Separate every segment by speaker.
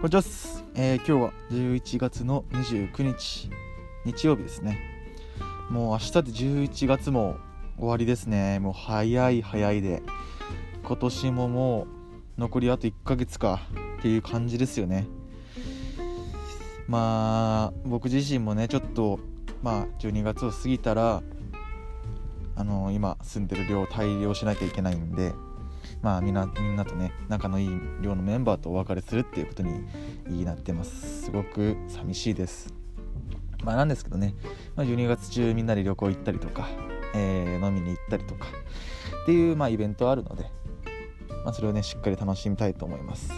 Speaker 1: こんにちは、えー、今日は11月の29日日曜日ですね。もう明日で11月も終わりですね。もう早い早いで。今年ももう残りあと1ヶ月かっていう感じですよね。まあ僕自身もねちょっとまあ12月を過ぎたらあの、今住んでる寮を大量しなきゃいけないんでまあみんなみんなとね仲のいい寮のメンバーとお別れするっていうことになってます。すごく寂しいです。まあなんですけどね、まあ、12月中みんなで旅行行ったりとか、えー、飲みに行ったりとかっていうまあイベントあるので、まあ、それをねしっかり楽しみたいと思います。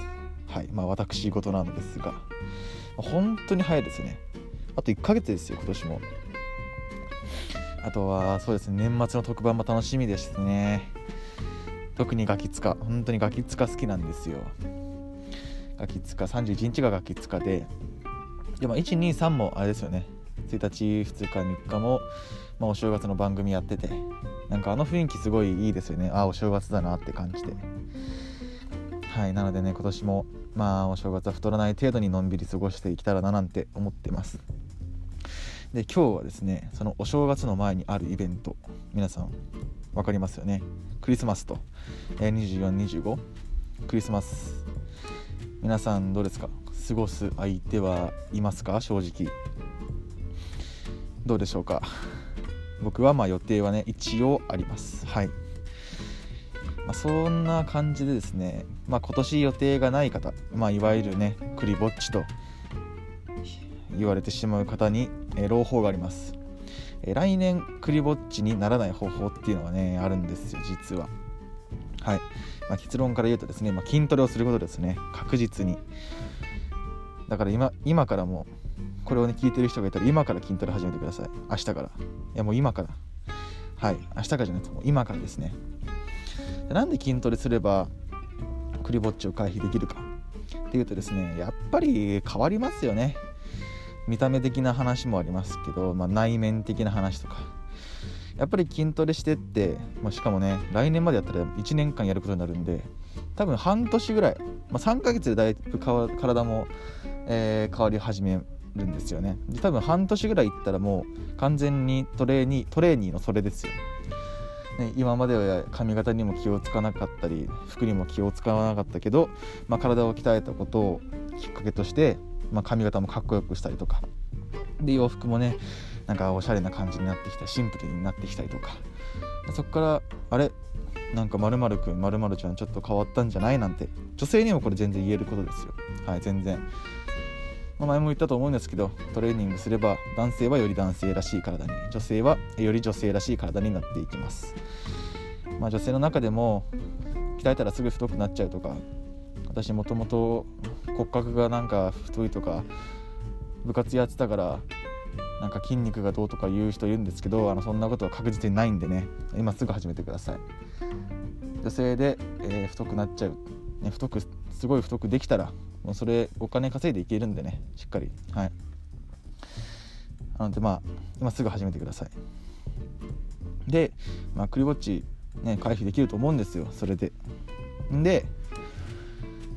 Speaker 1: はい。まあ私事なんですが。本当に早いですね。あと1ヶ月ですよ今年も。あとはそうですね。年末の特番も楽しみですね。特にガキ使本当にガキ使好きなんですよ。ガキ使31日がガキ使ででも123もあれですよね。1日2日3日も、まあ、お正月の番組やっててなんかあの雰囲気すごいいいですよね。ああお正月だなって感じではいなのでね今年もまあお正月は太らない程度にのんびり過ごしていけたらななんて思ってます。で今日はですねそのお正月の前にあるイベント皆さん分かりますよね。クリスマスと、えー、2425クリスマス。皆さんどうですか？過ごす相手はいますか？正直。どうでしょうか？僕はまあ予定はね一応あります。はい、まあ、そんな感じでですね、まあ、今年予定がない方、まあ、いわゆるねクリぼっちと言われてしまう方に、えー、朗報があります。え来年クリぼっちにならない方法っていうのがねあるんですよ実は。はい、まあ、結論から言うとですね、まあ、筋トレをすることですね。確実に。だから今今からもうこれをね聞いてる人がいたら今から筋トレ始めてください。明日から。いやもう今から。はい。明日からじゃなくてもう今からですね。なんで筋トレすればクリぼっちを回避できるかっていうとですねやっぱり変わりますよね。見た目的な話もありますけど、まあ、内面的な話とか。やっぱり筋トレしてって、まあ、しかもね来年までやったら1年間やることになるんで多分半年ぐらい、まあ、3ヶ月でだいぶ体も、えー、変わり始めるんですよね。で多分半年ぐらいいったらもう完全にトレーニトレーニーのそれですよ、ね、今までは髪型にも気をつかなかったり服にも気を使わなかったけど、まあ、体を鍛えたことをきっかけとしてまあ、髪型もかっこよくしたりとか。で洋服もねなんかおしゃれな感じになってきたシンプルになってきたりとか。そこからあれ？なんかまるくんまるちゃんちょっと変わったんじゃないなんて。女性にもこれ全然言えることですよ。はい全然、まあ、前も言ったと思うんですけどトレーニングすれば男性はより男性らしい体に女性はより女性らしい体になっていきます。まあ女性の中でも鍛えたらすぐ太くなっちゃうとか私もともと骨格がなんか太いとか部活やってたからなんか筋肉がどうとか言う人いるんですけどあのそんなことは確実にないんでね今すぐ始めてください。女性で、えー、太くなっちゃう、ね、太くすごい太くできたらもうそれお金稼いでいけるんでねしっかり。はい。なのでまあ今すぐ始めてください。で、まあ、クリぼっちね回避できると思うんですよそれで。で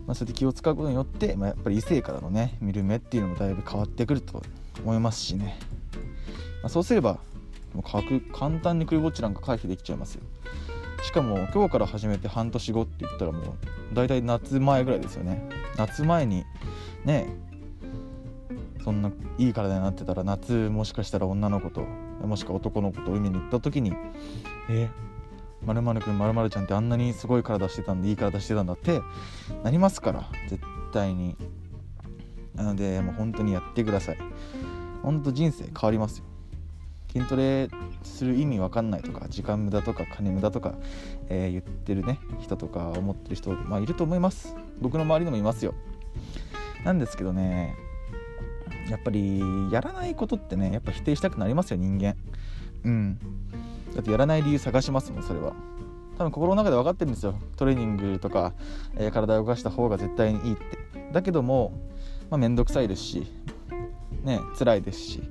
Speaker 1: まあ、そうやって気を使うことによって、まあ、やっぱり異性からのね見る目っていうのもだいぶ変わってくると思いますしね、まあ、そうすればもう簡単にクリぼっちなんか回避できちゃいますよ。しかも今日から始めて半年後って言ったらもう大体夏前ぐらいですよね。夏前にねそんないい体になってたら夏もしかしたら女の子ともしくは男の子と海に行った時にえまるまるくんまるまるちゃんってあんなにすごい体してたんでいい体してたんだってなりますから絶対に。なのでもう本当にやってください。本当人生変わりますよ。筋トレする意味わかんないとか時間無駄とか金無駄とか、えー、言ってるね人とか思ってる人、まあ、いると思います。僕の周りでもいますよ。なんですけどねやっぱりやらないことってねやっぱ否定したくなりますよ人間。うん。だってやらない理由探しますもんそれは。多分心の中で分かってるんですよ。トレーニングとか、えー、体を動かした方が絶対にいいって。だけどもまあ、めんどくさいですしね辛いですし。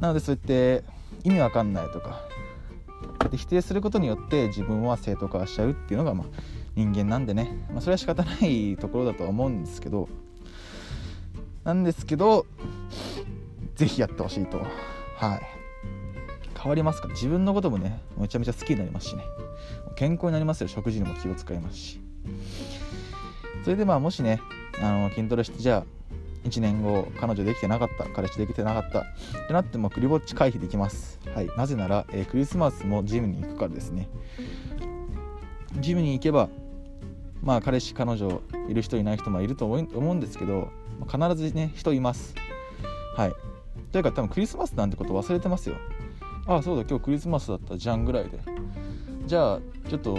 Speaker 1: なのでそうやって意味わかんないとかで否定することによって自分は正当化しちゃうっていうのがまあ人間なんでね、まあ、それは仕方ないところだとは思うんですけど。なんですけどぜひやってほしいと。はい。変わりますから自分のこともねめちゃめちゃ好きになりますしね。健康になりますよ。食事にも気を使いますし。それでまあもしねあの筋トレしてじゃあ1年後彼女できてなかった彼氏できてなかったってなってもクリぼっち回避できます。はい。なぜなら、えー、クリスマスもジムに行くからですね。ジムに行けばまあ彼氏彼女いる人いない人もいると思うんですけど必ずね人います。はい。というか多分クリスマスなんてこと忘れてますよ。あそうだ今日クリスマスだったじゃんぐらいで。じゃあちょっと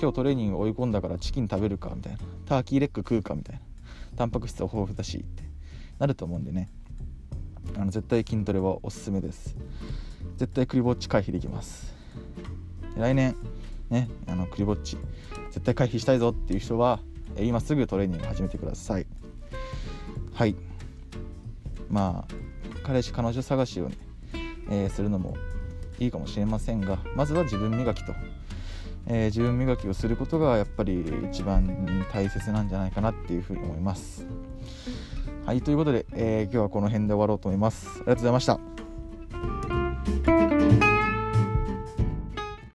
Speaker 1: 今日トレーニング追い込んだからチキン食べるかみたいな。ターキーレッグ食うかみたいな。タンパク質は豊富だしって。なると思うんでね。あの絶対筋トレはおすすめです。絶対クリぼっち回避できます。来年ねあのクリぼっち絶対回避したいぞっていう人は今すぐトレーニング始めてください。はい。まあ彼氏彼女探しをね、えー、するのもいいかもしれませんがまずは自分磨きと、えー、自分磨きをすることがやっぱり一番大切なんじゃないかなっていうふうに思います。はいということで、えー、今日はこの辺で終わろうと思います。ありがとうございました。